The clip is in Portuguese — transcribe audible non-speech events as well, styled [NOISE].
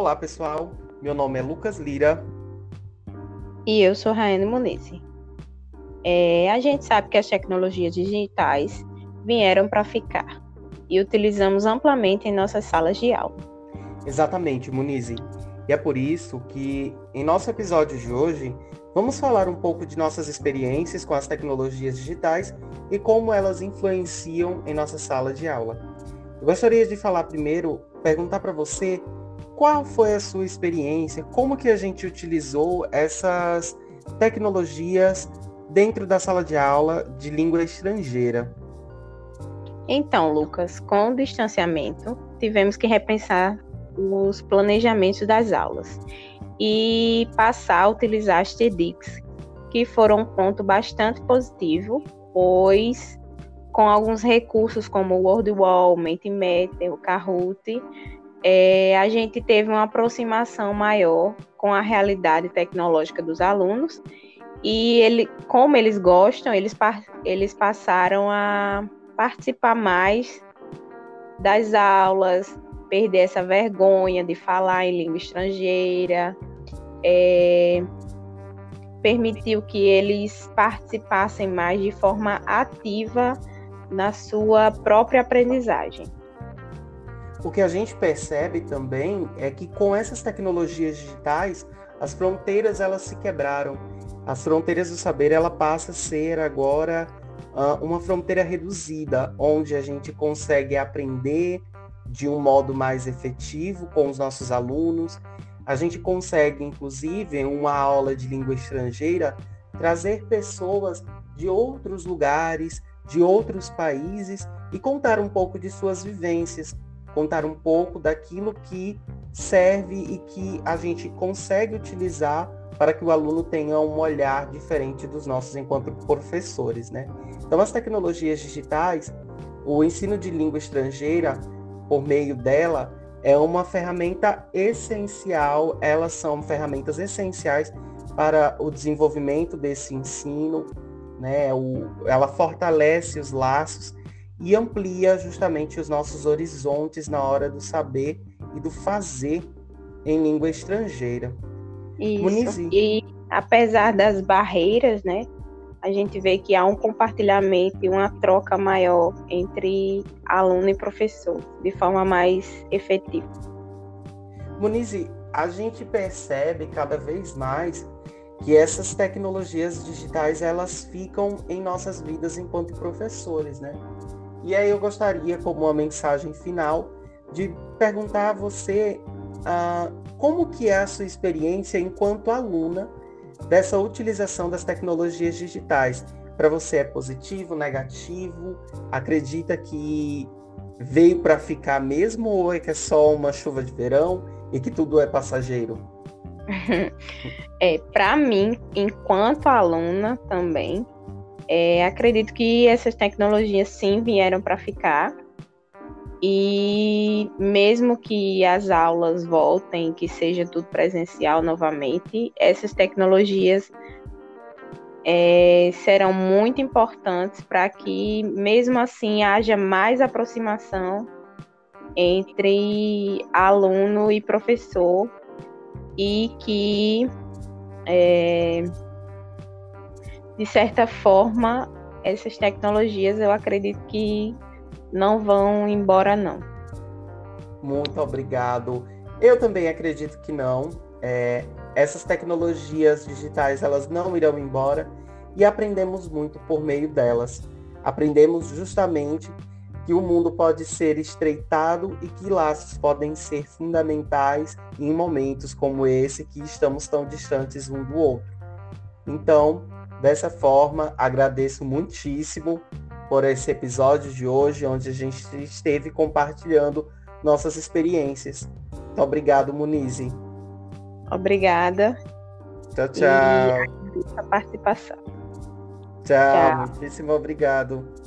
Olá, pessoal. Meu nome é Lucas Lira. E eu sou Raiane Muniz. É, a gente sabe que as tecnologias digitais vieram para ficar e utilizamos amplamente em nossas salas de aula. Exatamente, Muniz. E é por isso que, em nosso episódio de hoje, vamos falar um pouco de nossas experiências com as tecnologias digitais e como elas influenciam em nossa sala de aula. Eu gostaria de falar primeiro, perguntar para você qual foi a sua experiência, como que a gente utilizou essas tecnologias dentro da sala de aula de língua estrangeira. Então, Lucas, com o distanciamento, tivemos que repensar os planejamentos das aulas e passar a utilizar as TEDx, que foram um ponto bastante positivo, pois com alguns recursos como o WordWall, Mentimeter, o Kahoot, é, a gente teve uma aproximação maior com a realidade tecnológica dos alunos e ele, como eles gostam, eles, eles passaram a participar mais das aulas, perder essa vergonha de falar em língua estrangeira, é, permitiu que eles participassem mais de forma ativa na sua própria aprendizagem. O que a gente percebe também é que com essas tecnologias digitais, as fronteiras elas se quebraram. As fronteiras do saber ela passa a ser agora uh, uma fronteira reduzida, onde a gente consegue aprender de um modo mais efetivo com os nossos alunos. A gente consegue, inclusive, em uma aula de língua estrangeira, trazer pessoas de outros lugares, de outros países e contar um pouco de suas vivências, contar um pouco daquilo que serve e que a gente consegue utilizar para que o aluno tenha um olhar diferente dos nossos enquanto professores, né? Então, as tecnologias digitais, o ensino de língua estrangeira, por meio dela é uma ferramenta essencial, elas são ferramentas essenciais para o desenvolvimento desse ensino, né? O, ela fortalece os laços e amplia justamente os nossos horizontes na hora do saber e do fazer em língua estrangeira. Isso. E apesar das barreiras, né, a gente vê que há um compartilhamento e uma troca maior entre aluno e professor, de forma mais efetiva. Muniz, a gente percebe cada vez mais que essas tecnologias digitais elas ficam em nossas vidas enquanto professores, né? E aí eu gostaria, como uma mensagem final, de perguntar a você uh, como que é a sua experiência enquanto aluna dessa utilização das tecnologias digitais. Para você é positivo, negativo? Acredita que veio para ficar mesmo ou é que é só uma chuva de verão e que tudo é passageiro? [LAUGHS] É, para mim, enquanto aluna também, é, acredito que essas tecnologias sim vieram para ficar. E mesmo que as aulas voltem, que seja tudo presencial novamente, essas tecnologias é, serão muito importantes para que, mesmo assim, haja mais aproximação entre aluno e professor e que, é, de certa forma, essas tecnologias eu acredito que não vão embora, não. Muito obrigado. Eu também acredito que não. É, essas tecnologias digitais elas não irão embora e aprendemos muito por meio delas. Aprendemos justamente que o mundo pode ser estreitado e que laços podem ser fundamentais em momentos como esse que estamos tão distantes um do outro. Então, dessa forma, agradeço muitíssimo por esse episódio de hoje, onde a gente esteve compartilhando nossas experiências. Muito obrigado, Muniz. Obrigada. Tchau, tchau. E a participação. Tchau, tchau. muitíssimo obrigado.